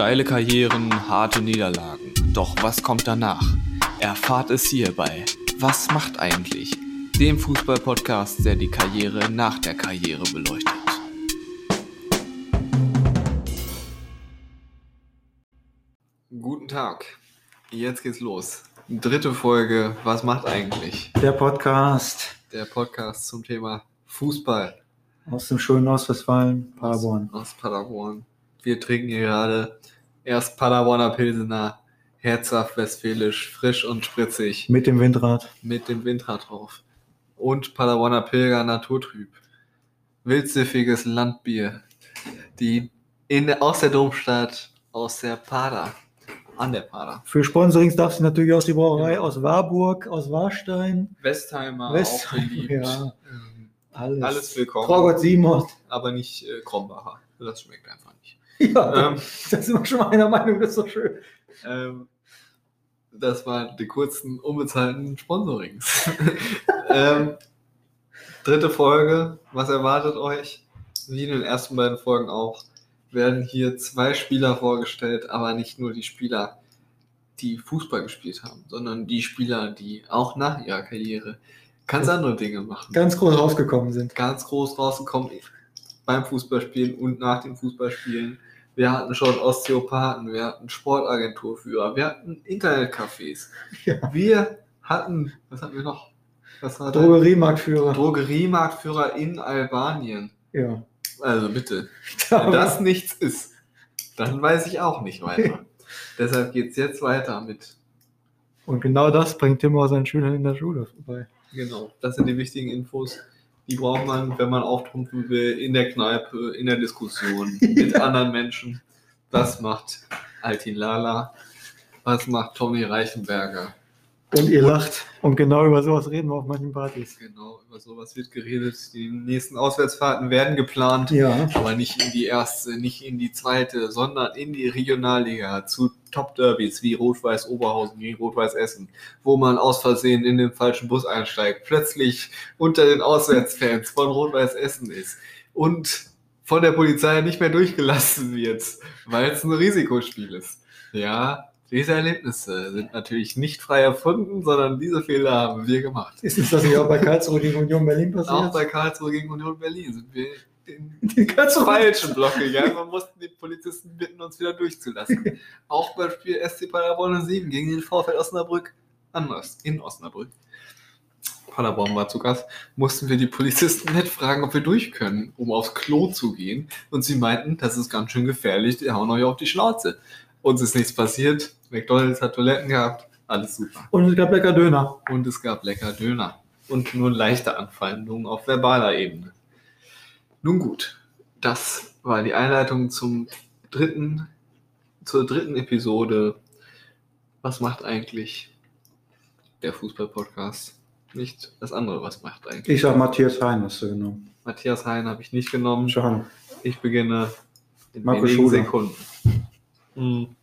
Steile Karrieren, harte Niederlagen. Doch was kommt danach? Erfahrt es hierbei. Was macht eigentlich? Dem Fußball-Podcast, der die Karriere nach der Karriere beleuchtet. Guten Tag. Jetzt geht's los. Dritte Folge. Was macht eigentlich? Der Podcast Der Podcast zum Thema Fußball aus dem schönen Ostwestfalen, Paderborn. aus, aus Paderborn. Wir trinken hier gerade erst Paderborner Pilsener, herzhaft westfälisch, frisch und spritzig. Mit dem Windrad. mit dem Windrad drauf. Und Paderborner Pilger Naturtrüb. Wildsiffiges Landbier. Die in der, aus der Domstadt, aus der Pader. An der Pader. Für Sponsorings darf sie natürlich aus die Brauerei aus Warburg, aus Warstein. Westheimer, West- auch beliebt. ja. Ähm, Alles. Alles willkommen. Traugott Simon. Aber nicht äh, Krombacher. Das schmeckt einfach nicht. Ja, Ähm, da sind wir schon mal einer Meinung, das ist doch schön. Ähm, das waren die kurzen, unbezahlten Sponsorings. ähm, dritte Folge. Was erwartet euch? Wie in den ersten beiden Folgen auch, werden hier zwei Spieler vorgestellt, aber nicht nur die Spieler, die Fußball gespielt haben, sondern die Spieler, die auch nach ihrer Karriere ganz andere Dinge machen. Ganz groß rausgekommen sind. ganz groß rausgekommen beim Fußballspielen und nach dem Fußballspielen. Wir hatten schon Osteopathen, wir hatten Sportagenturführer, wir hatten Internetcafés. Ja. Wir hatten, was hatten wir noch? Drogeriemarktführer. Drogeriemarktführer in Albanien. ja. Also bitte, wenn das nichts ist, dann weiß ich auch nicht weiter. Deshalb geht es jetzt weiter mit, Und genau das bringt Tim auch seinen Schülern in der Schule vorbei. genau, das sind die wichtigen Infos. Die braucht man, wenn man auftrumpfen will, in der Kneipe, in der Diskussion, mit anderen Menschen. Was macht Altin Lala? Was macht Tommy Reichenberger? Und ihr lacht. Und genau über sowas reden wir auf manchen Partys. Genau, über sowas wird geredet. Die nächsten Auswärtsfahrten werden geplant, Ja. aber nicht in die erste, nicht in die zweite, sondern in die Regionalliga zu Top-Derbys wie Rot-Weiß Oberhausen gegen Rot-Weiß Essen, wo man aus Versehen in den falschen Bus einsteigt, plötzlich unter den Auswärtsfans von Rot-Weiß Essen ist und von der Polizei nicht mehr durchgelassen wird, weil es ein Risikospiel ist. Ja, diese Erlebnisse sind natürlich nicht frei erfunden, sondern diese Fehler haben wir gemacht. Ist es das nicht auch bei Karlsruhe gegen Union Berlin passiert? Auch bei Karlsruhe gegen Union Berlin sind wir in Karlsruhe falschen Block gegangen und mussten die Polizisten bitten, uns wieder durchzulassen. Auch beim Spiel SC Paderborn 7 gegen den VfL Osnabrück anders, in Osnabrück. Paderborn war zu Gast, mussten wir die Polizisten nett fragen, ob wir durch können, um aufs Klo zu gehen. Und sie meinten, das ist ganz schön gefährlich, die hauen euch auf die Schnauze. Uns ist nichts passiert, McDonalds hat Toiletten gehabt, alles super. Und es gab lecker Döner. Und es gab lecker Döner. Und nur leichte Anfeindungen auf verbaler Ebene. Nun gut, das war die Einleitung zum dritten, zur dritten Episode. Was macht eigentlich der Fußball-Podcast? Nicht das andere, was macht eigentlich. Ich sag Matthias Hein hast du genommen. Matthias Hein habe ich nicht genommen. Schade. Ich beginne in Marco wenigen Schuler. Sekunden. Hm.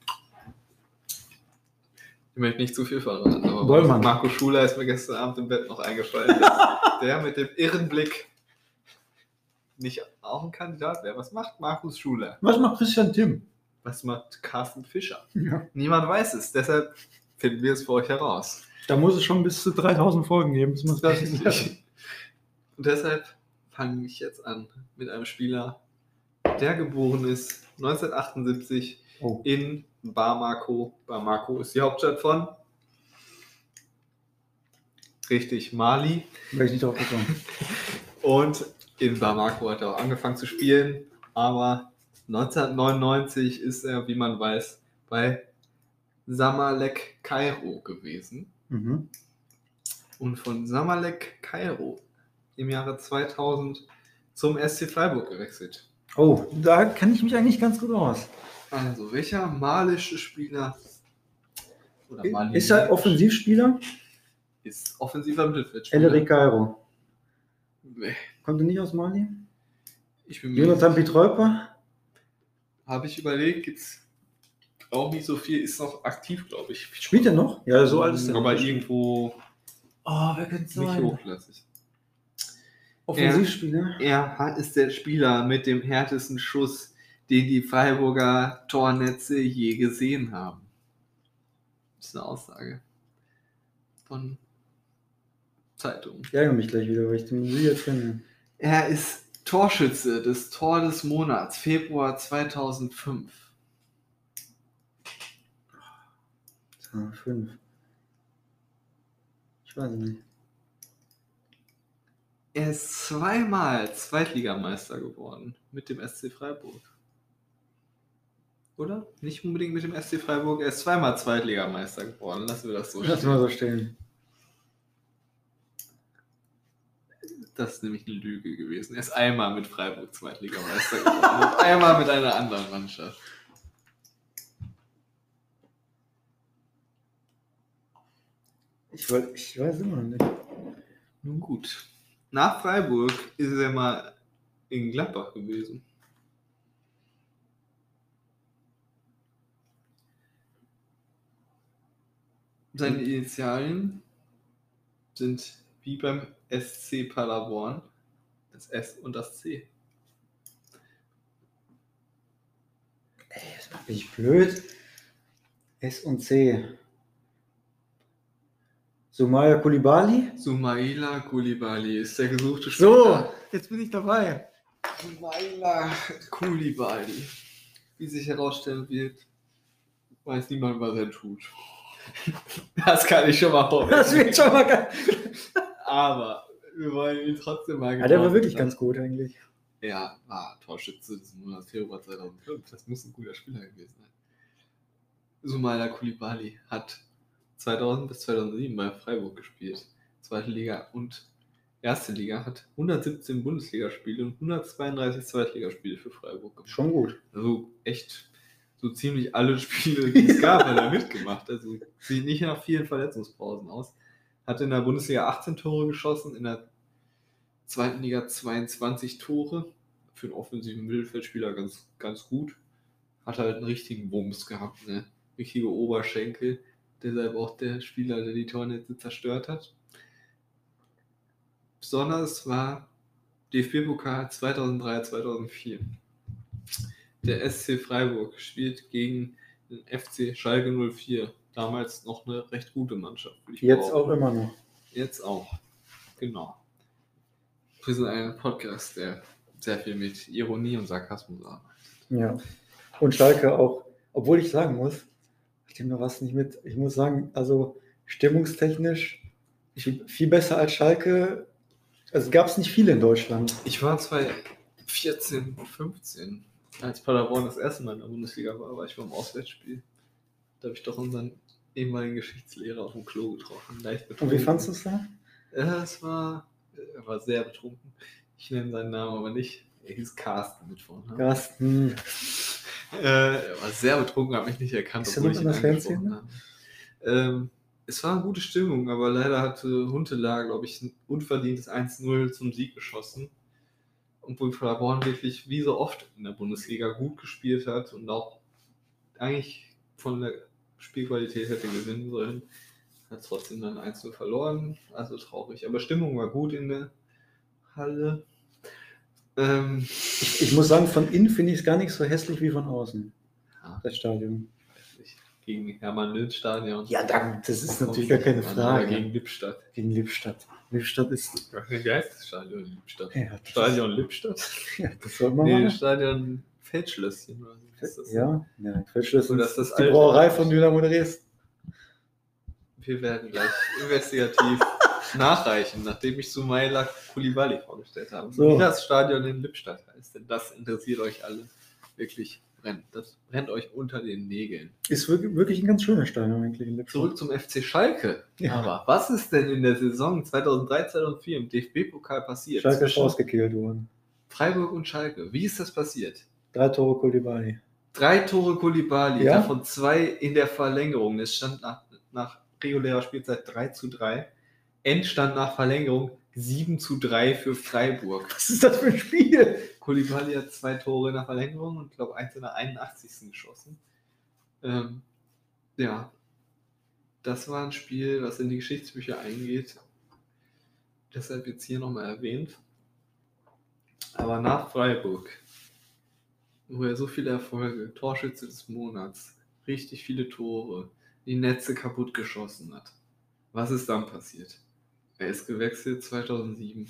Ich möchte nicht zu viel verraten, aber Bollmann. Marco Schuler ist mir gestern Abend im Bett noch eingefallen. der mit dem irren Blick. Nicht auch ein Kandidat wäre. Was macht Markus Schuler? Was macht Christian Tim? Was macht Carsten Fischer? Ja. Niemand weiß es, deshalb finden wir es für euch heraus. Da muss es schon bis zu 3000 Folgen geben, bis man es. Richtig. Und deshalb fange ich jetzt an mit einem Spieler, der geboren ist 1978 Oh. in Bamako. Bamako ist die Hauptstadt von. Richtig, Mali. Wäre ich nicht drauf gekommen. Und in Bamako hat er auch angefangen zu spielen. Aber 1999 ist er, wie man weiß, bei Samalek Kairo gewesen. Mhm. Und von Samalek Kairo im Jahre 2000 zum SC Freiburg gewechselt. Oh, da kann ich mich eigentlich ganz gut aus. Also, welcher malische Spieler Ist er Offensivspieler? ist offensiver Mittelfeldspieler? Ellery Cairo. Nee, Kommt er nicht aus Mali? Ich bin mir Jonathan Pietreuper? habe ich überlegt, gibt's auch nicht so viel, ist noch aktiv, glaube ich. Spielt er noch? Ja, so alt ist er. Aber irgendwo Oh, wer könnte es nicht sein? hochklassig. Offensivspieler? Er hat- ist der Spieler mit dem härtesten Schuss den die Freiburger Tornetze je gesehen haben. Das ist eine Aussage von Zeitung. Ich ärgere mich gleich wieder, weil ich den Sie jetzt kenne. Er ist Torschütze des Tor des Monats, Februar 2005. Ah, fünf. Ich weiß nicht. Er ist zweimal Zweitligameister geworden mit dem SC Freiburg. Oder? Nicht unbedingt mit dem SC Freiburg, er ist zweimal Zweitligameister geworden. Lassen wir das so Lass stehen. mal so stehen. Das ist nämlich eine Lüge gewesen. Er ist einmal mit Freiburg Zweitligameister geworden und einmal mit einer anderen Mannschaft. Ich, woll- ich weiß immer nicht. Nun gut. Nach Freiburg ist er mal in Gladbach gewesen. Seine Initialien sind wie beim SC Paderborn das S und das C. Bin ich blöd? S und C. Sumaya Kulibali? Sumaila Koulibaly ist der gesuchte So, Spieler. jetzt bin ich dabei. Sumaila Koulibaly. Wie sich herausstellen wird, weiß niemand, was er tut. Das kann ich schon mal Das vorweg. wird schon mal geil. Aber wir wollen ihn trotzdem mal Ja, der war wirklich ganz gut eigentlich. Ja, war Torschütze des Monats Februar 2005. Das muss ein guter Spieler gewesen sein. Sumaila Koulibaly hat 2000 bis 2007 bei Freiburg gespielt. Zweite Liga und Erste Liga hat 117 Bundesligaspiele und 132 Zweitligaspiele für Freiburg gemacht. Schon gut. Also echt so ziemlich alle Spiele, die es gab, hat er mitgemacht. Also sieht nicht nach vielen Verletzungspausen aus. Hat in der Bundesliga 18 Tore geschossen, in der zweiten Liga 22 Tore. Für einen offensiven Mittelfeldspieler ganz, ganz gut. Hat halt einen richtigen Wumms gehabt, ne? Richtige Oberschenkel. Deshalb auch der Spieler, der die Tornetze zerstört hat. Besonders war DFB-Pokal 2003, 2004. Der SC Freiburg spielt gegen den FC Schalke 04. Damals noch eine recht gute Mannschaft. Jetzt auch immer noch. Jetzt auch. Genau. Wir sind ein Podcast, der sehr viel mit Ironie und Sarkasmus arbeitet. Ja. Und Schalke auch, obwohl ich sagen muss, ich nehme noch was nicht mit. Ich muss sagen, also stimmungstechnisch viel, viel besser als Schalke. Also gab es nicht viele in Deutschland. Ich war 2014, 15, als Paderborn das erste Mal in der Bundesliga war, war ich beim Auswärtsspiel. Da habe ich doch unseren ehemaligen Geschichtslehrer auf dem Klo getroffen. Leicht Und wie betrunken. fandest du es da? Ja, es war, er war sehr betrunken. Ich nenne seinen Namen aber nicht. Er hieß Carsten mit Vornamen. Carsten. Äh, er war sehr betrunken, hat mich nicht erkannt, Ist obwohl ich ihn angesprochen habe. Ähm, es war eine gute Stimmung, aber leider hatte Huntelaar, glaube ich, ein unverdientes 1-0 zum Sieg geschossen. Obwohl Paderborn wirklich wie so oft in der Bundesliga gut gespielt hat und auch eigentlich von der Spielqualität hätte gewinnen sollen. Hat trotzdem dann 1-0 verloren, also traurig. Aber Stimmung war gut in der Halle. Ähm, Ich, ich muss sagen, von innen finde ich es gar nicht so hässlich wie von außen. Ja. Das Stadion. Weiß nicht, gegen Hermann-Löw-Stadion. Ja, dann, das ist natürlich gar keine Frage. Gegen Lippstadt. Gegen Lippstadt. Lippstadt ist. Wie heißt das Stadion Lippstadt? Ja, das Stadion Lippstadt? Ja, das soll man Nee. Stadion Feldschlösschen. Das? Ja, ja, Feldschlösschen Oder ist das die alte- Brauerei von Dynamo Dresden. Wir werden gleich investigativ nachreichen, nachdem ich Sumaila Koulibaly vorgestellt habe. So. Wie das Stadion in Lippstadt heißt, denn das interessiert euch alle wirklich brennt. Das brennt euch unter den Nägeln. Ist wirklich, wirklich ein ganz schönes Stadion eigentlich. Zurück zum FC Schalke. Ja. Aber was ist denn in der Saison 2003, 2004 im DFB-Pokal passiert? Schalke ist rausgekillt worden. Freiburg und Schalke. Wie ist das passiert? Drei Tore Kulibali. Drei Tore Kulibali, Ja? davon zwei in der Verlängerung. Es stand nach, nach regulärer Spielzeit 3 zu 3. Endstand nach Verlängerung 7 zu 3 für Freiburg. Was ist das für ein Spiel? Kulibali hat zwei Tore der Verlängerung und glaube eins in der 81. geschossen. Ähm, ja, das war ein Spiel, was in die Geschichtsbücher eingeht. Deshalb jetzt hier nochmal erwähnt. Aber nach Freiburg wo er so viele Erfolge, Torschütze des Monats, richtig viele Tore, die Netze kaputt geschossen hat. Was ist dann passiert? Er ist gewechselt 2007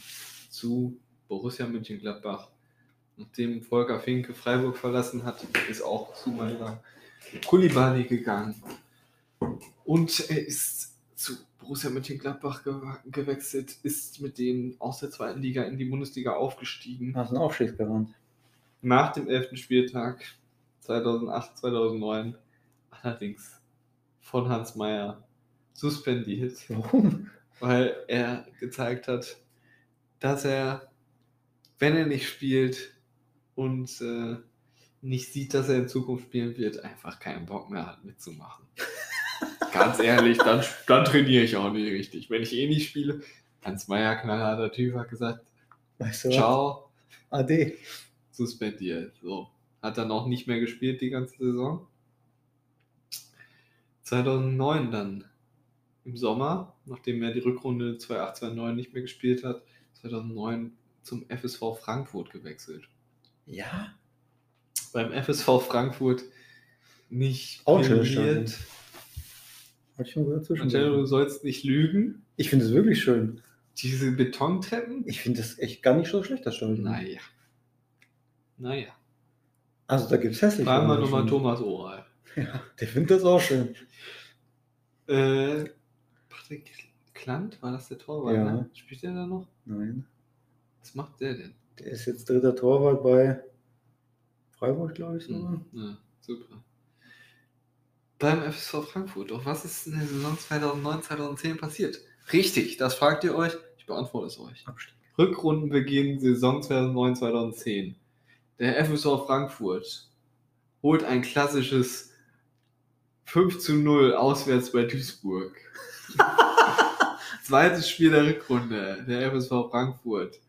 zu Borussia Mönchengladbach. Nachdem Volker Finke Freiburg verlassen hat, ist auch zu meiner Kulibali gegangen. Und er ist zu Borussia Mönchengladbach ge gewechselt, ist mit denen aus der zweiten Liga in die Bundesliga aufgestiegen. Hast einen Aufstiegsgarant. Nach dem 11. Spieltag 2008, 2009 allerdings von Hans Meyer suspendiert, Warum? Weil er gezeigt hat, dass er, wenn er nicht spielt und äh, nicht sieht, dass er in Zukunft spielen wird, einfach keinen Bock mehr hat mitzumachen. Ganz ehrlich, dann, dann trainiere ich auch nicht richtig. Wenn ich eh nicht spiele, Hans Meyer, knallharter Typ, hat gesagt, Weißt du was? ciao, Ade. suspendiert. So. Hat dann auch nicht mehr gespielt die ganze Saison. 2009 dann im Sommer, nachdem er die Rückrunde 2008-2009 nicht mehr gespielt hat, 2009 zum FSV Frankfurt gewechselt. Ja? Beim FSV Frankfurt nicht. Hab ich mal gehört Marcello, du zwischen. sollst nicht lügen. Ich finde es wirklich schön. Diese Betontreppen? Ich finde das echt gar nicht so schlecht, das Stadion. Naja. Naja. Also da gibt es hässliche. Fragen wir nochmal Thomas Oral. Ja, der findet das auch schön. Äh, Patrick Klant, war das der Torwart? Ja. Ne? Spielt der da noch? Nein. Was macht der denn? Der ist jetzt dritter Torwart bei Freiburg, glaube ich. Hm, Ja, super. Beim FSV Frankfurt. Doch was ist in der Saison 2009, 2010 passiert? Richtig, das fragt ihr euch. Ich beantworte es euch. Abstieg. Rückrundenbeginn Saison 2009, 2010. Der FSV Frankfurt holt ein klassisches 5 zu 0 auswärts bei Duisburg. Zweites Spiel der Rückrunde. Der FSV Frankfurt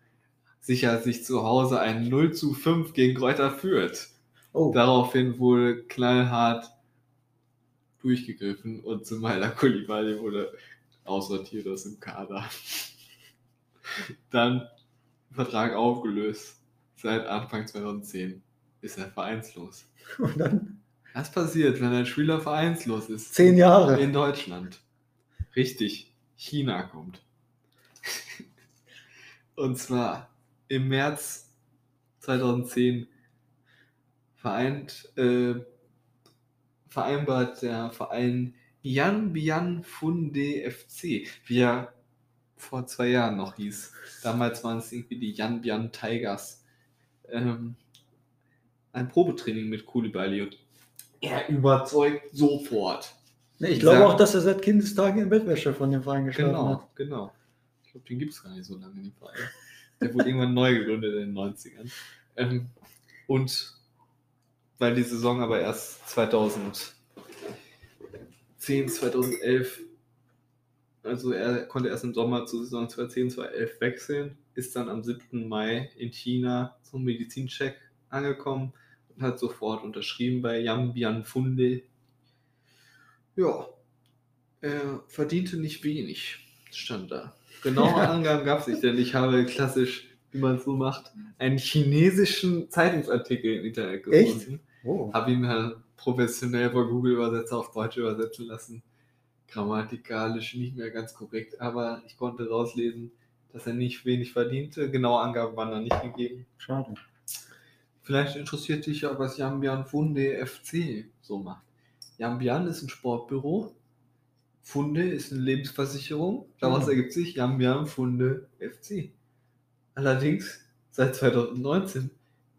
sichert sich zu Hause ein 0 zu 5 gegen Kräuter Fürth. Oh, Daraufhin wurde knallhart durchgegriffen und Sumaila Kulibali wurde aussortiert aus dem Kader. Dann Vertrag aufgelöst. Seit Anfang 2010 ist er vereinslos. und dann Was passiert, wenn ein Spieler vereinslos ist? zehn Jahre. In Deutschland. Richtig. China kommt. Und zwar im März 2010 vereint, äh, vereinbart der Verein Yan Bian Funde FC, wie er vor zwei Jahren noch hieß. Damals waren es irgendwie die Yan Bian Tigers. Ähm, ein Probetraining mit Koulibaly und er überzeugt sofort. Nee, ich glaube auch, dass er seit Kindestagen in Bettwäsche von dem Verein geschlafen Genau, hat. genau. Ich glaube, den gibt es gar nicht so lange in dem Verein. Der wurde irgendwann neu gegründet in den 90ern. Ähm, und weil die Saison aber erst 2010, 2011, also er konnte erst im Sommer zur Saison 2010, 2011 wechseln, ist dann am 7. Mai in China zum Medizincheck angekommen und hat sofort unterschrieben bei Yambian Funde. Ja, er verdiente nicht wenig, stand da. Genaue Angaben gab es nicht, denn ich habe klassisch, wie man es so macht, einen chinesischen Zeitungsartikel im Internet Echt? gefunden. Oh. Habe ihn halt professionell bei Google Übersetzer auf Deutsch übersetzen lassen. Grammatikalisch nicht mehr ganz korrekt, aber ich konnte rauslesen, dass er nicht wenig verdiente. Genaue Angaben waren da nicht gegeben. Schade. Vielleicht interessiert dich ja, was Jambian Funde FC so macht. Jambian ist ein Sportbüro. Funde ist eine Lebensversicherung. Daraus Ah. ergibt sich Jambian Funde FC. Allerdings, seit 2019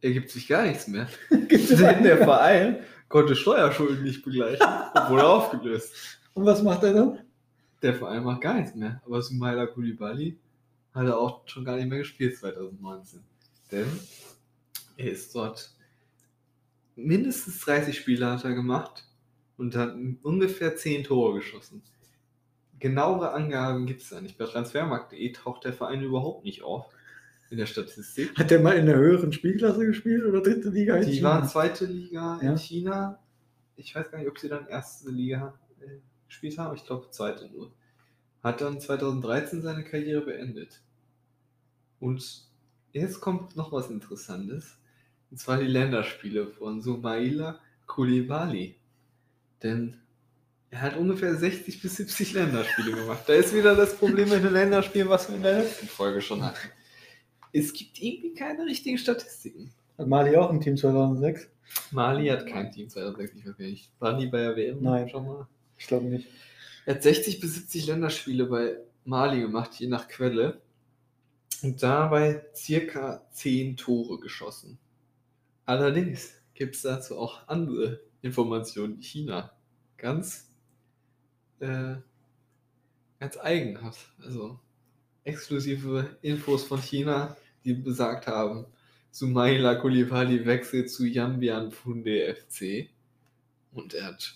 ergibt sich gar nichts mehr. Denn der Verein konnte Steuerschulden nicht begleichen und wurde aufgelöst. Und was macht er dann? Der Verein macht gar nichts mehr. Aber Sumaila Koulibaly hat er auch schon gar nicht mehr gespielt 2019. Denn er ist dort mindestens 30 Spiele hat er gemacht und hat ungefähr 10 Tore geschossen. Genauere Angaben gibt es da nicht. Bei Transfermarkt.de taucht der Verein überhaupt nicht auf in der Statistik. Hat der mal in der höheren Spielklasse gespielt oder dritte Liga? in Die China? waren zweite Liga Ja. in China. Ich weiß gar nicht, ob sie dann erste Liga äh, gespielt haben. Ich glaube zweite nur. Hat dann 2013 seine Karriere beendet. Und jetzt kommt noch was Interessantes. Und zwar die Länderspiele von Sumaila Koulibaly. Denn er hat ungefähr 60 bis 70 Länderspiele gemacht. Da ist wieder das Problem mit den Länderspielen, was wir in der letzten Folge schon hatten. Es gibt irgendwie keine richtigen Statistiken. Hat Mali auch ein Team 2006? Mali hat kein Team 2006, ich weiß gar nicht. War nie bei der WM Nein. schon mal? Ich glaube nicht. Er hat 60 bis 70 Länderspiele bei Mali gemacht, je nach Quelle. Und dabei circa 10 Tore geschossen. Allerdings gibt es dazu auch andere Informationen. China ganz, äh, ganz eigen hat. Also exklusive Infos von China, die besagt haben, Sumaila Koulibaly wechselt zu Yambian Funde FC und er hat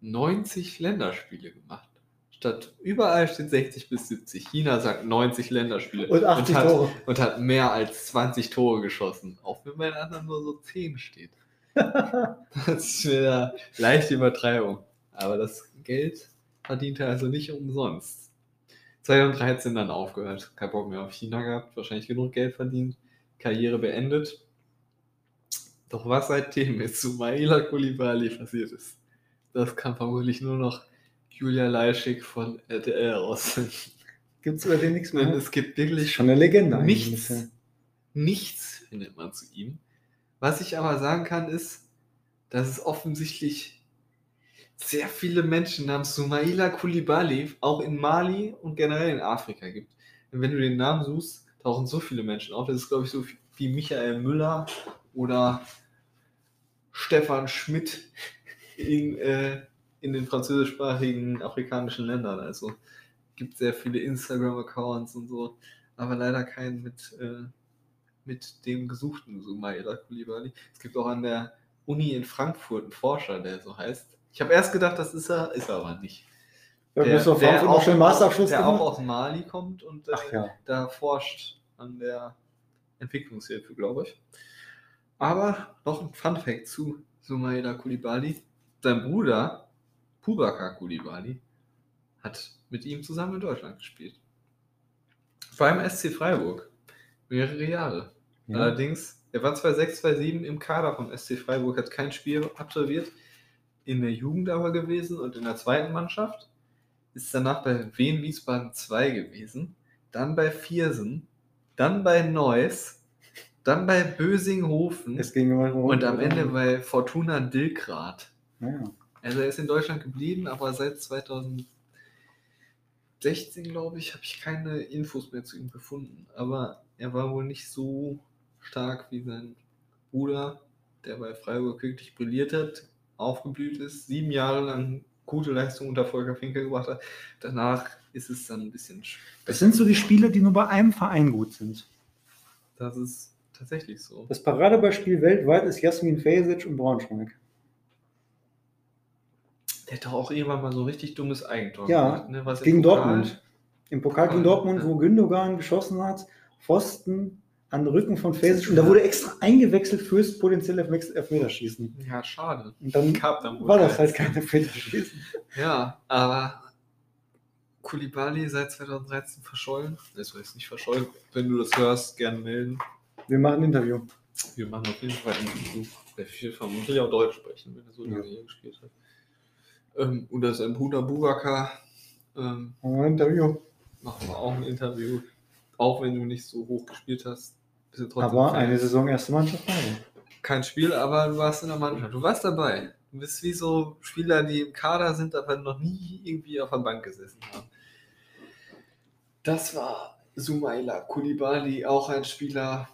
90 Länderspiele gemacht. Statt überall steht 60 bis 70. China sagt 90 Länderspiele Und 80 hat, Tore. und hat mehr als 20 Tore geschossen. Auch wenn bei den anderen nur so 10 steht. Das ist wieder leichte Übertreibung. Aber das Geld verdient er also nicht umsonst. 2013 dann aufgehört. Kein Bock mehr auf China gehabt. Wahrscheinlich genug Geld verdient. Karriere beendet. Doch was seitdem mit Sumaila Koulibaly passiert ist, das kann vermutlich nur noch Julia Leischig von RTL rausfinden. Gibt es über den nichts mehr? es gibt wirklich Schon eine Legende nichts, nichts findet man zu ihm. Was ich aber sagen kann, ist, dass es offensichtlich sehr viele Menschen namens Sumaila Koulibaly auch in Mali und generell in Afrika gibt. Und wenn du den Namen suchst, tauchen so viele Menschen auf. Das ist, glaube ich, so wie Michael Müller oder Stefan Schmidt in, äh, in den französischsprachigen afrikanischen Ländern. Also gibt sehr viele Instagram-Accounts und so, aber leider keinen mit, äh, mit dem gesuchten Sumaila Koulibaly. Es gibt auch an der Uni in Frankfurt einen Forscher, der so heißt. Ich habe erst gedacht, das ist er, ist er aber nicht. Ja, auf Frankfurt noch schön Masterabschluss der auch aus Mali kommt und äh, ja. da forscht an der Entwicklungshilfe, glaube ich. Aber noch ein Fun Fact zu Sumaila Koulibaly. Sein Bruder, Pubakar Koulibaly, hat mit ihm zusammen in Deutschland gespielt. Beim SC Freiburg. Mehrere Jahre. Ja. Allerdings, er war 2006, 2007 im Kader vom SC Freiburg, hat kein Spiel absolviert, in der Jugend aber gewesen und in der zweiten Mannschaft. Ist danach bei Wien Wiesbaden 2 gewesen, dann bei Viersen, dann bei Neuss, dann bei Bösinghofen Es ging immer und am Ende bei Fortuna Dilkrad. Ja. Also er ist in Deutschland geblieben, aber seit 2016, glaube ich, habe ich keine Infos mehr zu ihm gefunden. Aber er war wohl nicht so stark wie sein Bruder, der bei Freiburg wirklich brilliert hat, aufgeblüht ist, sieben Jahre lang gute Leistung unter Volker Finkel gebracht hat. Danach ist es dann ein bisschen schwächer. Das sind so die Spiele, die nur bei einem Verein gut sind. Das ist tatsächlich so. Das Paradebeispiel weltweit ist Jasmin Fesic und Braunschweig. Der hat doch auch irgendwann mal so richtig dummes Eigentor Ja, gemacht. Ne? Was Gegen Pokal- Dortmund. Im Pokal gegen Dortmund, ja. wo Gündogan geschossen hat, Pfosten an den Rücken von Fesic und da wurde extra eingewechselt fürs potenzielle Elfme- Elfmeterschießen. Ja, schade. Und dann Gab dann wohl war das halt kein Elfmeterschießen. Ja, aber Kulibali seit 2013 verschollen. Das heißt nicht verschollen. Wenn du das hörst, gerne melden. Wir machen ein Interview. Wir machen auf jeden Fall einen Besuch. Der viel vermutlich auch Deutsch sprechen, wenn er so lange hier gespielt hat. Ähm, oder sein Bruder Bubaka. Ähm, Machen wir ein Interview. machen wir auch ein Interview. Auch wenn du nicht so hoch gespielt hast. Aber Fan. eine Saison erste Mannschaft beide. Kein Spiel, aber du warst in der Mannschaft. Du warst dabei. Du bist wie so Spieler, die im Kader sind, aber noch nie irgendwie auf der Bank gesessen haben. Das war Sumaila Kulibali, auch ein Spieler,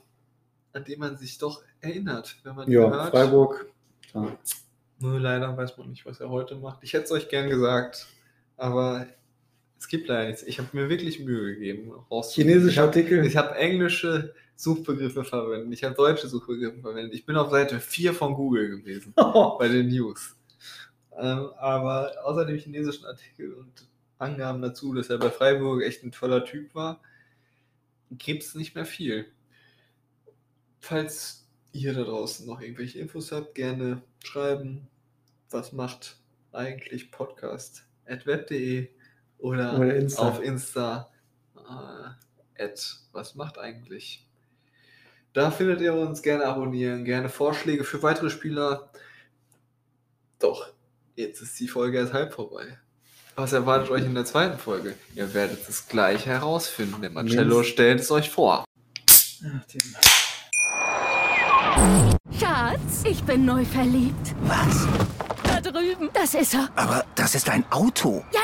an den man sich doch erinnert, wenn man ihn Ja, hört. Freiburg. Ja. Nur leider weiß man nicht, was er heute macht. Ich hätte es euch gern gesagt, aber es gibt leider nichts. Ich habe mir wirklich Mühe gegeben. Chinesische hab- Artikel. ich habe englische Suchbegriffe verwendet. Ich habe deutsche Suchbegriffe verwendet. Ich bin auf Seite 4 von Google gewesen bei den News. Ähm, aber außer dem chinesischen Artikel und Angaben dazu, dass er bei Freiburg echt ein toller Typ war, gibt es nicht mehr viel. Falls ihr da draußen noch irgendwelche Infos habt, gerne schreiben. Was macht eigentlich Podcast? at web.de oder, Oder Insta. auf Insta. Äh, at was macht eigentlich? Da findet ihr uns gerne abonnieren, gerne Vorschläge für weitere Spieler. Doch, jetzt ist die Folge erst halb vorbei. Was erwartet euch in der zweiten Folge? Ihr werdet es gleich herausfinden, denn Marcello stellt es euch vor. Schatz, ich bin neu verliebt. Was? Da drüben. Das ist er. Aber das ist ein Auto. Ja,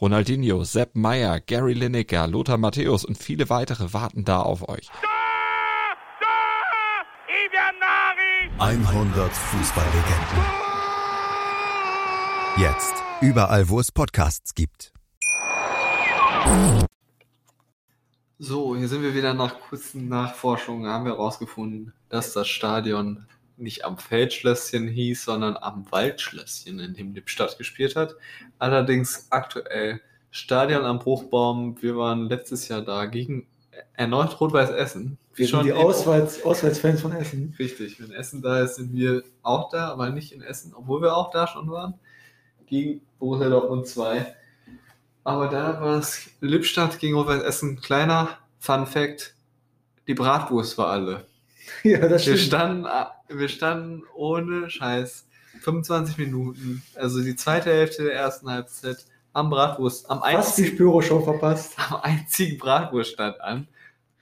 Ronaldinho, Sepp Meyer, Gary Lineker, Lothar Matthäus und viele weitere warten da auf euch. 100 Fußballlegenden. Jetzt überall, wo es Podcasts gibt. So, hier sind wir wieder nach kurzen Nachforschungen. Haben wir herausgefunden, dass das Stadion nicht am Feldschlösschen hieß, sondern am Waldschlösschen, in dem Lippstadt gespielt hat. Allerdings aktuell Stadion am Bruchbaum. Wir waren letztes Jahr da gegen erneut Rot-Weiß Essen. Wir sind die Auswärts, Auswärtsfans von Essen. Richtig, wenn Essen da ist, sind wir auch da, aber nicht in Essen, obwohl wir auch da schon waren. Gegen Borussia Dortmund 2. Aber da war es Lippstadt gegen Rot-Weiß Essen. Kleiner Fun Fact: Die Bratwurst war alle. Ja, das Wir stimmt. standen, wir standen ohne Scheiß 25 Minuten, also die zweite Hälfte der ersten Halbzeit, am Bratwurst, am Fast die einzigen, Spüro-Show verpasst. am einzigen Bratwurststand an.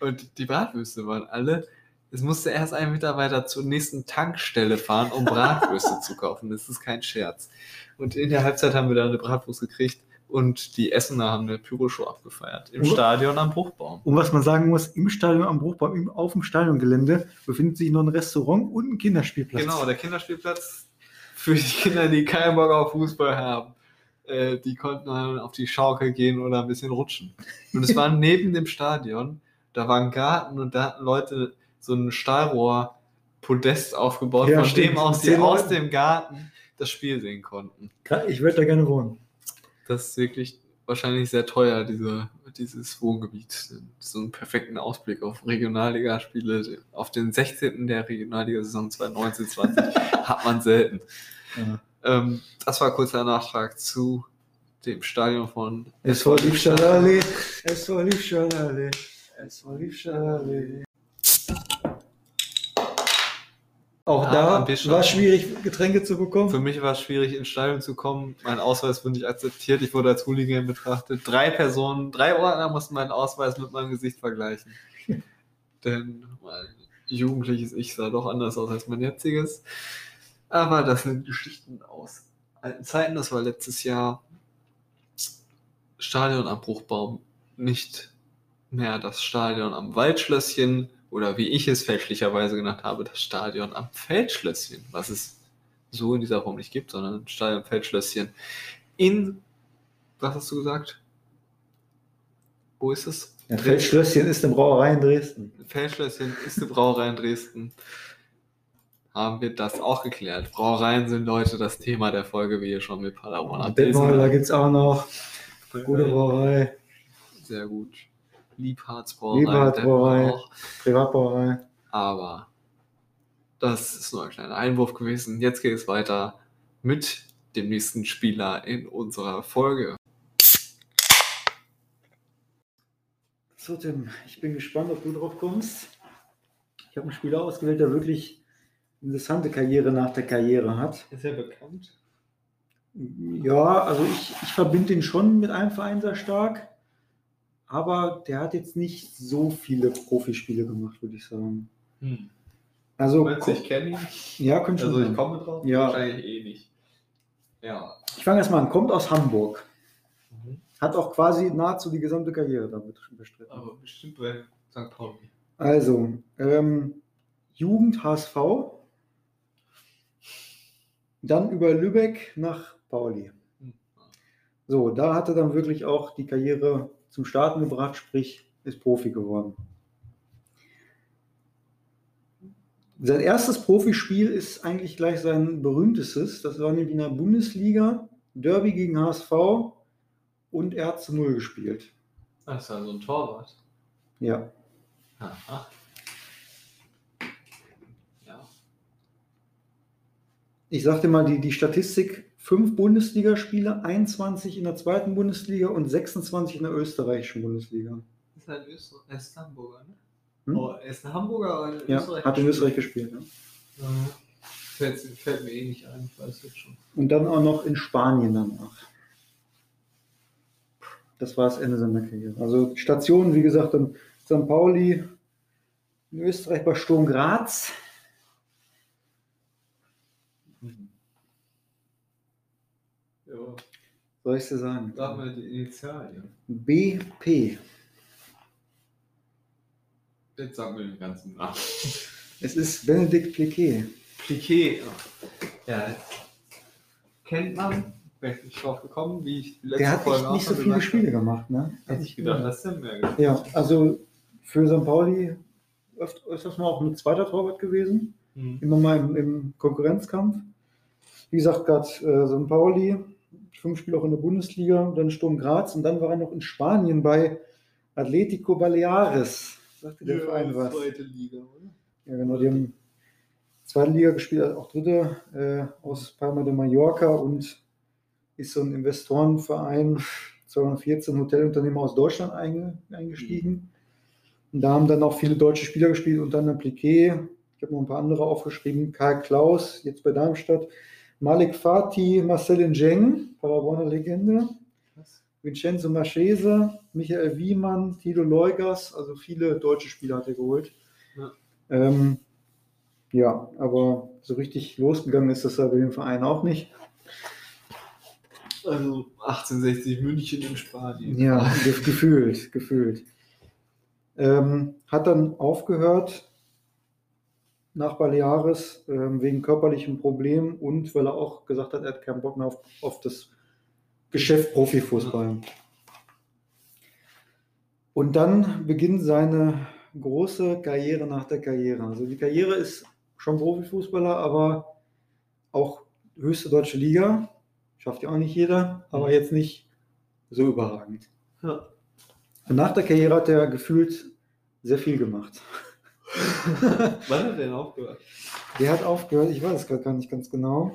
Und die Bratwürste waren alle. Es musste erst ein Mitarbeiter zur nächsten Tankstelle fahren, um Bratwürste zu kaufen. Das ist kein Scherz. Und in der Halbzeit haben wir dann eine Bratwurst gekriegt und die Essener haben eine Pyroshow abgefeiert. Im Oh. Stadion am Bruchbaum. Und was man sagen muss, im Stadion am Bruchbaum, im- auf dem Stadiongelände, befindet sich noch ein Restaurant und ein Kinderspielplatz. Genau, der Kinderspielplatz für die Kinder, die keinen Bock auf Fußball haben. Äh, die konnten dann auf die Schaukel gehen oder ein bisschen rutschen. Und es war neben dem Stadion, da war ein Garten und da hatten Leute so ein Stahlrohr-Podest aufgebaut, Ja, von stimmt. dem aus sie aus dem Garten das Spiel sehen konnten. Ich würde da gerne wohnen. Das ist wirklich wahrscheinlich sehr teuer, diese, dieses Wohngebiet. So einen perfekten Ausblick auf Regionalligaspiele, auf den 16. der Regionalliga-Saison 2019-20 hat man selten. Ja. Ähm, das war kurzer Nachtrag zu dem Stadion von Es war Liebschalale, es war Liebschalale, es war Liebschalale. Auch Ah, da war es schwierig, Getränke zu Für bekommen. mich war es schwierig, ins Stadion zu kommen. Mein Ausweis wurde nicht akzeptiert. Ich wurde als Hooligan betrachtet. Drei Personen, drei Ordner mussten meinen Ausweis mit meinem Gesicht vergleichen. Denn mein jugendliches Ich sah doch anders aus als mein jetziges. Aber das sind Geschichten aus alten Zeiten. Das war letztes Jahr Stadion am Bruchbaum. Nicht mehr das Stadion am Waldschlösschen oder wie ich es fälschlicherweise genannt habe, das Stadion am Feldschlösschen, was es so in dieser Form nicht gibt, sondern Stadion Feldschlösschen in, was hast du gesagt? Wo ist es? Ja, Feldschlösschen ist eine Brauerei in Dresden. Feldschlösschen ist eine Brauerei in Dresden. Haben wir das auch geklärt. Brauereien sind Leute das Thema der Folge, wie ihr schon mit Paderborn Detmolder gibt es auch noch. Gute Brauerei, Sehr gut. Liebhardsbrauerei. Auch. Privatbrauerei. Aber das ist nur ein kleiner Einwurf gewesen. Jetzt geht es weiter mit dem nächsten Spieler in unserer Folge. So, Tim, ich bin gespannt, ob du drauf kommst. Ich habe einen Spieler ausgewählt, der wirklich interessante Karriere nach der Karriere hat. Ist er bekannt? Ja, also ich, ich verbinde ihn schon mit einem Verein sehr stark. Aber der hat jetzt nicht so viele Profispiele gemacht, würde ich sagen. Hm. Also, Meinst du, ich kenne ihn? ja, könnte schon Also ich komme drauf? Ja. Wahrscheinlich eh nicht. Ja. Ich fange erst mal an. Kommt aus Hamburg. Mhm. Hat auch quasi nahezu die gesamte Karriere damit bestritten. Aber bestimmt bei St. Pauli. Also, ähm, Jugend HSV. Dann über Lübeck nach Pauli. Hm. So, da hat er dann wirklich auch die Karriere zum Starten gebracht, sprich ist Profi geworden. Sein erstes Profispiel ist eigentlich gleich sein berühmtestes. Das war nämlich in der Bundesliga, Derby gegen HSV und er hat zu Null gespielt. Das ist ja so ein Torwart. Ja. Aha. Ja. Ich sagte mal, die, die Statistik: fünf Bundesligaspiele, 21 in der zweiten Bundesliga und 26 in der österreichischen Bundesliga. Ist ein Österreich, er ist Hamburger, ne? Hm? Oh, er ist ein Hamburger oder in Ja, Österreich? hat in Österreich gespielt. Ja. Ja. Fällt, fällt mir eh nicht ein, ich weiß jetzt schon. Und dann auch noch in Spanien danach. Das war das Ende seiner Karriere. Also Stationen, wie gesagt, dann St. Pauli, in Österreich bei Sturm Graz. Ja, Soll ich dir sagen? sag mal die Initialien. BP. Jetzt sag mir den ganzen Namen. Es ist Benedikt Pliquet. Piquet. Ja. Kennt man? Wäre ich nicht drauf gekommen, wie ich die letzte Der hat Folge echt nicht so viele Spiele gemacht, ne? habe. Hätte ich gedacht, dass der mehr gemacht Ja, also für St. Pauli öft, öfters mal auch mit zweiter Torwart gewesen. Mhm. Immer mal im, im Konkurrenzkampf. Wie gesagt, gerade äh, St. Pauli, fünf Spiele auch in der Bundesliga, dann Sturm Graz und dann war er noch in Spanien bei Atletico Baleares. Sagte der Verein was? zweite Liga, oder? Ja, genau, die haben zweite Liga gespielt, auch dritte äh, aus Palma de Mallorca und ist so ein Investorenverein, 214 Hotelunternehmer aus Deutschland einge, eingestiegen. Und da haben dann auch viele deutsche Spieler gespielt, unter anderem Pliquet, ich habe noch ein paar andere aufgeschrieben, Karl Klaus, jetzt bei Darmstadt, Malik Fatih, Marcel Njeng, Paderborner Legende, Was? Vincenzo Marchese, Michael Wiemann, Tilo Leugas, also viele deutsche Spieler hat er geholt. Ja. Ähm, ja, aber so richtig losgegangen ist das ja bei dem Verein auch nicht. Also 1860 München in Spanien. Ja, ge gefühlt, gefühlt. Ähm, hat dann aufgehört nach Baleares ähm, wegen körperlichem Problem und weil er auch gesagt hat, er hat keinen Bock mehr auf, auf das Geschäft Profifußball. Und dann beginnt seine große Karriere nach der Karriere. Also die Karriere ist schon Profifußballer, aber auch höchste deutsche Liga. Schafft ja auch nicht jeder, aber jetzt nicht so überragend. Ja. Und nach der Karriere hat er gefühlt sehr viel gemacht. Wann hat er denn aufgehört? Der hat aufgehört, ich weiß es gerade gar nicht ganz genau.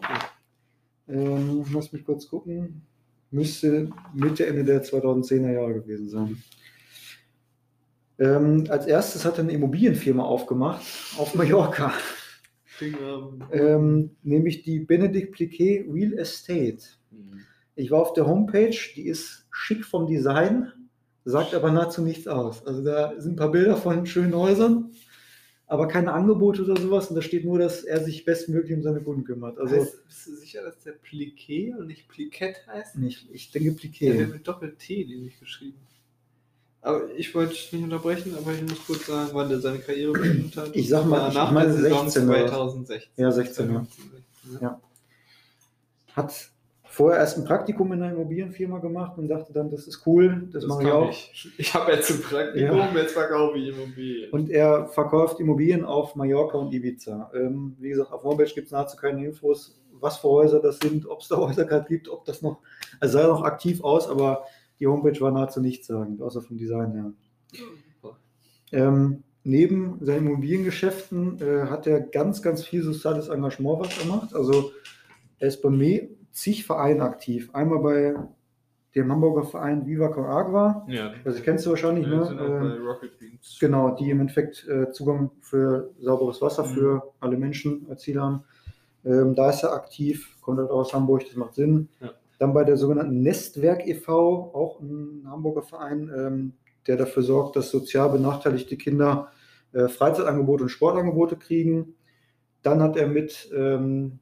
Ähm, lass mich kurz gucken. Müsste Mitte, Ende der 2010er Jahre gewesen sein. Ähm, als erstes hat er eine Immobilienfirma aufgemacht auf Mallorca, am- ähm, nämlich die Benedikt Pliquet Real Estate. Mhm. Ich war auf der Homepage, die ist schick vom Design, sagt aber nahezu nichts aus. Also da sind ein paar Bilder von schönen Häusern, aber keine Angebote oder sowas. Und da steht nur, dass er sich bestmöglich um seine Kunden kümmert. Also heißt, bist du sicher, dass der Pliquet und nicht Pliquet heißt? nicht, ich denke Der Pliquet. wird mit Doppel-T nämlich geschrieben. Aber ich wollte dich nicht unterbrechen, aber ich muss kurz sagen, wann der seine Karriere beendet hat. Ich sag mal, War ich nach meine der Saison 16 oder was? 2016. Ja, 16, ja. 16, Ja. Hat vorher erst ein Praktikum in einer Immobilienfirma gemacht und dachte dann, das ist cool, das, Das mache ich auch. ich. Ich habe jetzt ein Praktikum, Ja. jetzt verkaufe ich Immobilien. Und er verkauft Immobilien auf Mallorca und Ibiza. Ähm, wie gesagt, auf Homepage gibt es nahezu keine Infos, was für Häuser das sind, ob es da Häuser gerade gibt, ob das noch, also sah noch aktiv aus, aber die Homepage war nahezu nichtssagend, außer vom Design her. Ähm, neben seinen Immobiliengeschäften äh, hat er ganz, ganz viel soziales Engagement was er macht. Also er ist bei mir zig Vereinen aktiv. Einmal bei dem Hamburger Verein Viva Con Agua, Ja, also kennst du wahrscheinlich, wir ne? Ähm. Genau, die im Endeffekt äh, Zugang für sauberes Wasser Mhm. für alle Menschen erzielt haben. Ähm, da ist er aktiv, kommt halt aus Hamburg, das macht Sinn. Ja. Dann bei der sogenannten Nestwerk e.V., auch ein Hamburger Verein, ähm, der dafür sorgt, dass sozial benachteiligte Kinder äh, Freizeitangebote und Sportangebote kriegen. Dann hat er mit, ähm,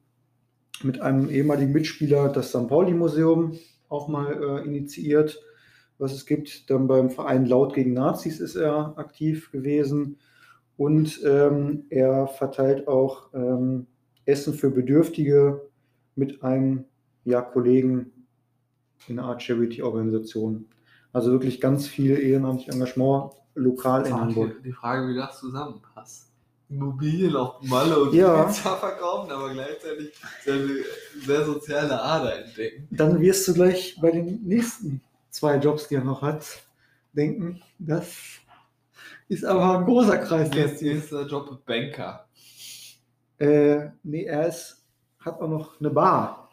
mit einem ehemaligen Mitspieler das St. Pauli-Museum auch mal äh, initiiert, was es gibt. Dann beim Verein Laut gegen Nazis ist er aktiv gewesen. Und ähm, er verteilt auch ähm, Essen für Bedürftige mit einem ja, Kollegen in einer Art Charity-Organisation. Also wirklich ganz viel ehrenamtlich Engagement lokal in Hamburg. Die Frage, wie das zusammenpasst. Immobilien auf Malle und Ja. Ibiza verkaufen, aber gleichzeitig seine sehr soziale Ader entdecken. Dann wirst du gleich bei den nächsten zwei Jobs, die er noch hat, denken, das ist aber ein großer Kreis. der Jetzt ist der Job Banker. Äh, nee, er ist, hat auch noch eine Bar.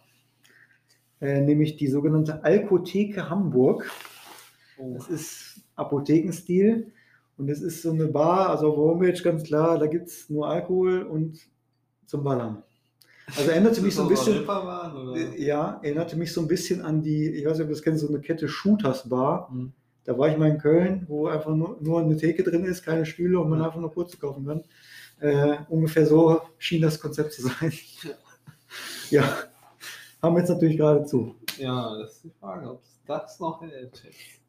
Äh, nämlich die sogenannte Alkotheke Hamburg. Oh. Das ist Apothekenstil. Und es ist so eine Bar, also auf der Homepage ganz klar, da gibt es nur Alkohol und zum Ballern. Also erinnerte mich so ein bisschen. Oder? Äh, Ja, erinnerte mich so ein bisschen an die, ich weiß nicht, ob du das kennst, so eine Kette Shooters Bar. Hm. Da war ich mal in Köln, wo einfach nur, nur eine Theke drin ist, keine Stühle und man Ja. einfach nur kurz kaufen kann. Äh, ungefähr so schien das Konzept zu sein. ja, haben wir jetzt natürlich gerade zu. Ja, das ist die Frage, ob es das noch hält.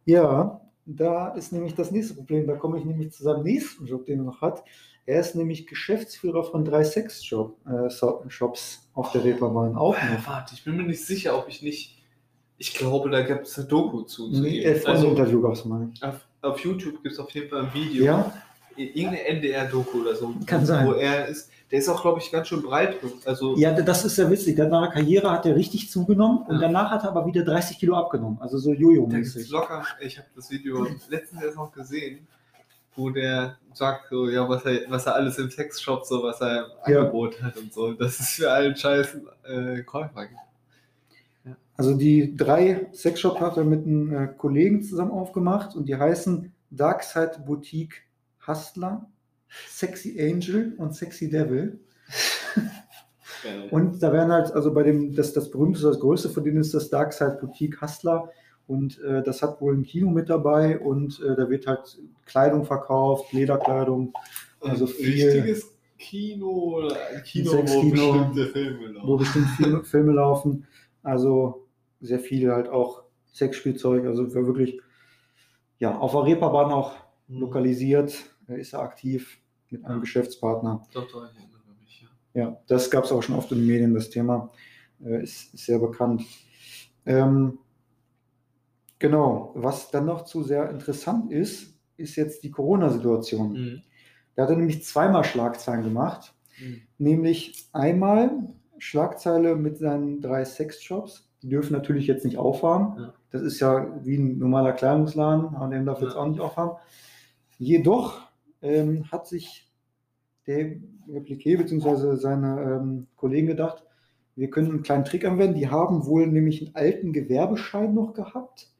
Ja, da ist nämlich das nächste Problem. Da komme ich nämlich zu seinem nächsten Job, den er noch hat. Er ist nämlich Geschäftsführer von drei Sex-Shops äh, auf der Reeperbahn auch noch. Warte, ich bin mir nicht sicher, ob ich nicht. Ich glaube, da gibt es eine Doku zu. zu Nee, äh, also, Interview gab es mal. auf, auf YouTube gibt es auf jeden Fall ein Video. Ja, Irgendeine NDR-Doku oder so. Kann sein. Wo er ist. Der ist auch, glaube ich, ganz schön breit. Also, ja, das ist sehr witzig. Nach der Karriere hat er richtig zugenommen und Ja. danach hat er aber wieder 30 Kilo abgenommen. Also so Jojo-mäßig. locker. Ich habe das Video letztens erst noch gesehen, wo der sagt, so, ja, was er, was er alles im Sexshop, so was er im Ja. Angebot hat und so. Das ist für allen Scheiß äh, Käufer gibt. Also die drei Sexshop hat er mit einem äh, Kollegen zusammen aufgemacht und die heißen Darkside Boutique Hustler, Sexy Angel und Sexy Devil. Und da werden halt, also bei dem, das, das berühmteste, das größte von denen ist das Darkside Boutique Hustler. Und äh, das hat wohl ein Kino mit dabei und äh, da wird halt Kleidung verkauft, Lederkleidung, also ein viel- richtiges Kino oder ein Kino, wo bestimmte Filme wo laufen. bestimmt Filme, Filme laufen. Also sehr viel halt auch Sexspielzeug, also für wirklich, ja, auf der Reeperbahn auch Hm. lokalisiert, ist er aktiv mit einem Ja. Geschäftspartner. Doch, doch, ich erinnere mich, ja. Ja, das gab es auch schon oft in den Medien, das Thema äh, ist, ist sehr bekannt. Ähm, genau, was dann noch zu sehr interessant ist, ist jetzt die Corona-Situation. Mhm. Da hat er nämlich zweimal Schlagzeilen gemacht, Mhm. nämlich einmal Schlagzeile mit seinen drei Sexshops. Die dürfen natürlich jetzt nicht aufhaben. Ja. Das ist ja wie ein normaler Kleidungsladen, H&M darf jetzt Ja. auch nicht aufhaben. Jedoch ähm, hat sich der Repliqué bzw. seine ähm, Kollegen gedacht, wir können einen kleinen Trick anwenden. Die haben wohl nämlich einen alten Gewerbeschein noch gehabt,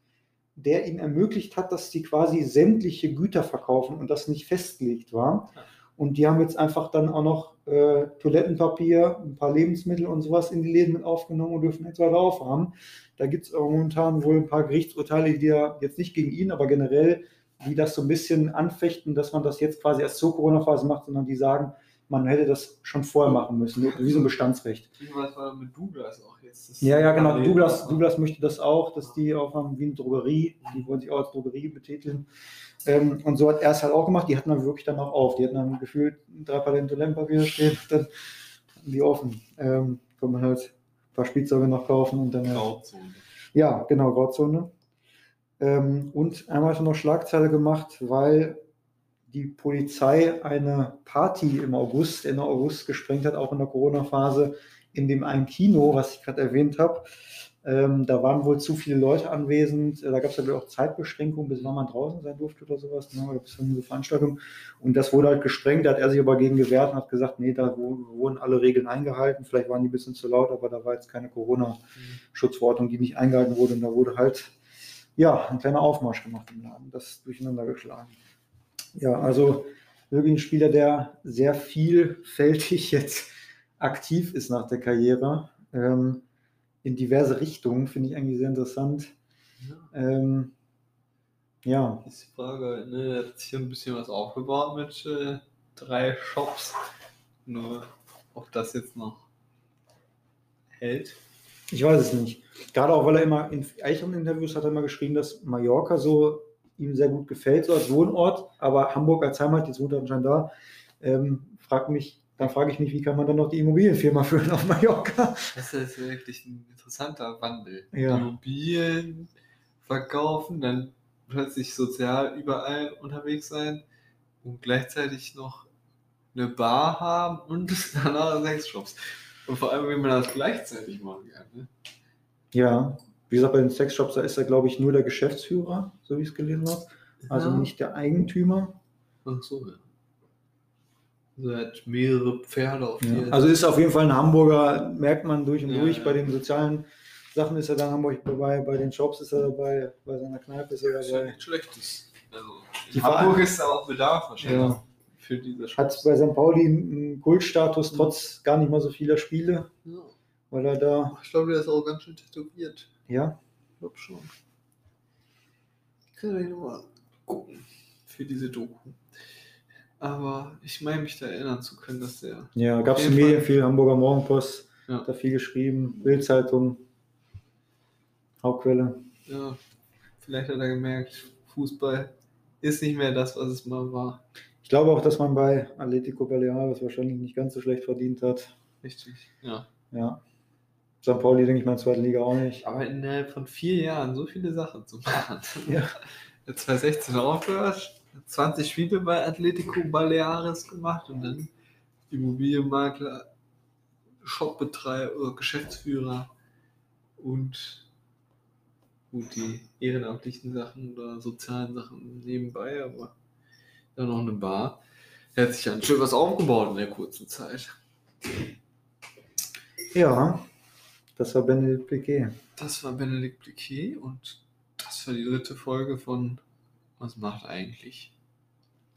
der ihnen ermöglicht hat, dass die quasi sämtliche Güter verkaufen und das nicht festgelegt war. Und die haben jetzt einfach dann auch noch äh, Toilettenpapier, ein paar Lebensmittel und sowas in die Läden mit aufgenommen und dürfen jetzt weiter aufhaben. Da gibt es momentan wohl ein paar Gerichtsurteile, die ja jetzt nicht gegen ihn, aber generell, die das so ein bisschen anfechten, dass man das jetzt quasi erst zur Corona-Phase macht, sondern die sagen, man hätte das schon vorher machen müssen, wie so ein Bestandsrecht. Was war mit Douglas auch jetzt? Ja, ja, genau. Douglas, Douglas möchte das auch, dass die aufhaben wie eine Drogerie. Die wollen sich auch als Drogerie betiteln. Ähm, und so hat er es halt auch gemacht. Die hatten dann wirklich dann auch auf. Die hatten dann gefühlt drei Palette Toilettenpapier stehen. Dann hatten die offen. Ähm, kann man halt ein paar Spielzeuge noch kaufen und dann. halt- Grauzone. Ja, genau, Grauzone. Ähm, und einmal hat er noch Schlagzeile gemacht, weil die Polizei eine Party im August, Ende August gesprengt hat, auch in der Corona-Phase, in dem einen Kino, was ich gerade erwähnt habe. Ähm, da waren wohl zu viele Leute anwesend. Äh, Da gab es ja auch Zeitbeschränkungen, bis wann man draußen sein durfte oder sowas. Ne? Oder bis zu eine Veranstaltung. Und das wurde halt gesprengt. Da hat er sich aber gegen gewehrt und hat gesagt, nee, da wurden alle Regeln eingehalten. Vielleicht waren die ein bisschen zu laut, aber da war jetzt keine Corona-Schutzverordnung, die nicht eingehalten wurde. Und da wurde halt, ja, ein kleiner Aufmarsch gemacht im Laden. Das durcheinander geschlagen. Ja, also wirklich ein Spieler, der sehr vielfältig jetzt aktiv ist nach der Karriere. Ähm, in diverse Richtungen, finde ich eigentlich sehr interessant. Ja. Ähm, ja, Ist die Frage, ne, er hat sich hier ein bisschen was aufgebaut mit äh, drei Shops. Nur, ob das jetzt noch hält. Ich weiß es nicht. Gerade auch, weil er immer in älteren Interviews hat er immer geschrieben, dass Mallorca so ihm sehr gut gefällt, so als Wohnort, aber Hamburg als Heimat, jetzt wohnt er anscheinend da, ähm, fragt mich, dann frage ich mich, wie kann man dann noch die Immobilienfirma führen auf Mallorca? Das ist wirklich ein interessanter Wandel. Ja. Immobilien verkaufen, dann plötzlich sozial überall unterwegs sein und gleichzeitig noch eine Bar haben und danach Sexshops. Und vor allem, wenn man das gleichzeitig machen kann. Ne? Ja, wie gesagt, bei den Sexshops, da ist er, glaube ich, nur der Geschäftsführer, so wie ich es gelesen habe. Also Ja. nicht der Eigentümer. Ach so, ja. Also er hat mehrere Pferde auf Ja. Also ist auf jeden Fall ein Hamburger, merkt man durch und Ja, durch. ja. Bei den sozialen Sachen ist er da in Hamburg dabei, bei den Shops ist er dabei, bei seiner Kneipe ist er Das ist ja dabei. nicht schlechtes. Also, Hamburg ist da auch Bedarf wahrscheinlich Ja. Für diese Hat Shops. bei St. Pauli einen Kultstatus, trotz gar nicht mal so vieler Spiele, Ja. weil er da, Ich glaube, der ist auch ganz schön tätowiert. ja, Ich glaube schon. Ich kann ja nochmal gucken für diese Doku. Aber ich meine mich da erinnern zu können, dass der. ja, gab es in Medien viel, Hamburger Morgenpost, Ja. hat da viel geschrieben, Bildzeitung, Hauptquelle. Ja, vielleicht hat er gemerkt, Fußball ist nicht mehr das, was es mal war. Ich glaube auch, dass man bei Atletico Baleares wahrscheinlich nicht ganz so schlecht verdient hat. Richtig. Ja. Ja. St. Pauli, denke ich mal, in der zweiten Liga auch nicht. Aber innerhalb von vier Jahren so viele Sachen zu machen. Ja. 2016 aufgehört, 20 Spiele bei Atletico Baleares gemacht und dann Immobilienmakler, Shopbetreiber, Geschäftsführer und gut, die ehrenamtlichen Sachen oder sozialen Sachen nebenbei, aber dann noch eine Bar. Er hat sich ganz schön was aufgebaut in der kurzen Zeit. Ja, das war Benedikt Piquet. Das war Benedikt Piquet und das war die dritte Folge von Was macht eigentlich?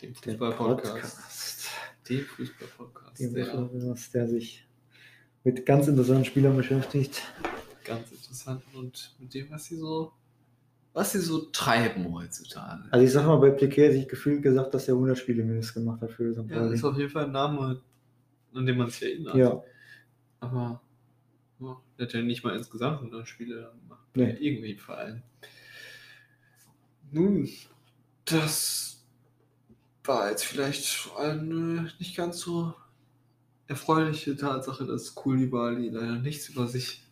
Dem Fußball-Podcast. Podcast. Dem Fußball-Podcast. Dem Der Podcast, der sich mit ganz interessanten Spielern beschäftigt. ganz interessant und mit dem, was sie so, was sie so treiben heutzutage. Also ich sag mal, bei Piquet hätte ich gefühlt gesagt, dass er 100 Spiele mindestens gemacht hat für St. ja, das ist auf jeden Fall ein Name, an den man sich erinnert. Ja, Aber ja, der hat ja nicht mal insgesamt 100 Spiele gemacht. Nee. Irgendwie im Verein. Nun, das war jetzt vielleicht eine nicht ganz so erfreuliche Tatsache, dass Koulibaly leider nichts über sich,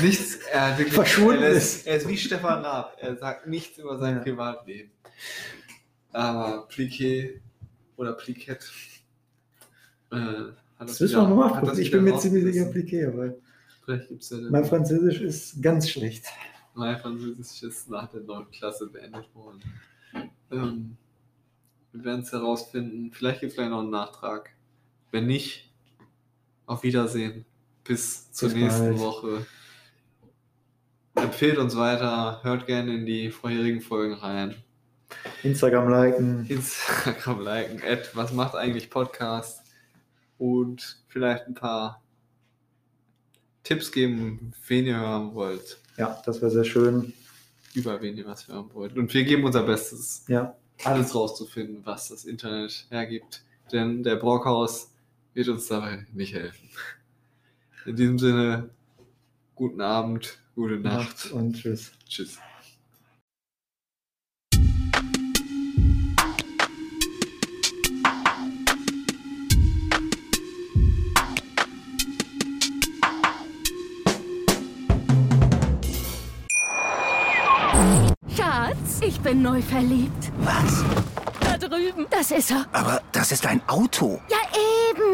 nichts, er wirklich, Verschwunden er ist. Er ist wie Stefan Raab, er sagt nichts über sein Ja. Privatleben. Aber Pliquet oder Pliquet äh, hat das das müssen wir nochmal das Ich bin mir ziemlich sicher. Piquet, aber Vielleicht gibt es ja mein Französisch ist ganz schlecht. mein Französisch ist nach der 9. Klasse beendet worden. Ähm, wir werden es herausfinden. Vielleicht gibt es gleich noch einen Nachtrag. Wenn nicht, auf Wiedersehen. Bis zur Bis nächsten bald. Woche. Empfehlt uns weiter. Hört gerne in die vorherigen Folgen rein. Instagram liken. Instagram liken. Ed, was macht eigentlich Podcast? Und vielleicht ein paar Tipps geben, wen ihr hören wollt. Ja, das wäre sehr schön. über wen ihr was hören wollt. Und wir geben unser Bestes, Ja, alles rauszufinden, was das Internet hergibt. Denn der Brockhaus wird uns dabei nicht helfen. In diesem Sinne, guten Abend, gute Nacht. Nacht und tschüss. Tschüss. Schatz, ich bin neu verliebt. Was? Da drüben. Das ist er. Aber das ist ein Auto. Ja,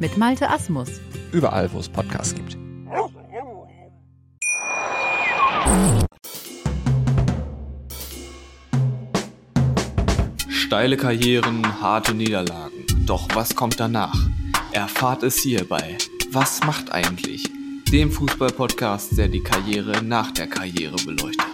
Mit Malte Asmus. Überall, wo es Podcasts gibt. Steile Karrieren, harte Niederlagen. Doch was kommt danach? Erfahrt es hierbei. Was macht eigentlich? Dem Fußball-Podcast, der die Karriere nach der Karriere beleuchtet.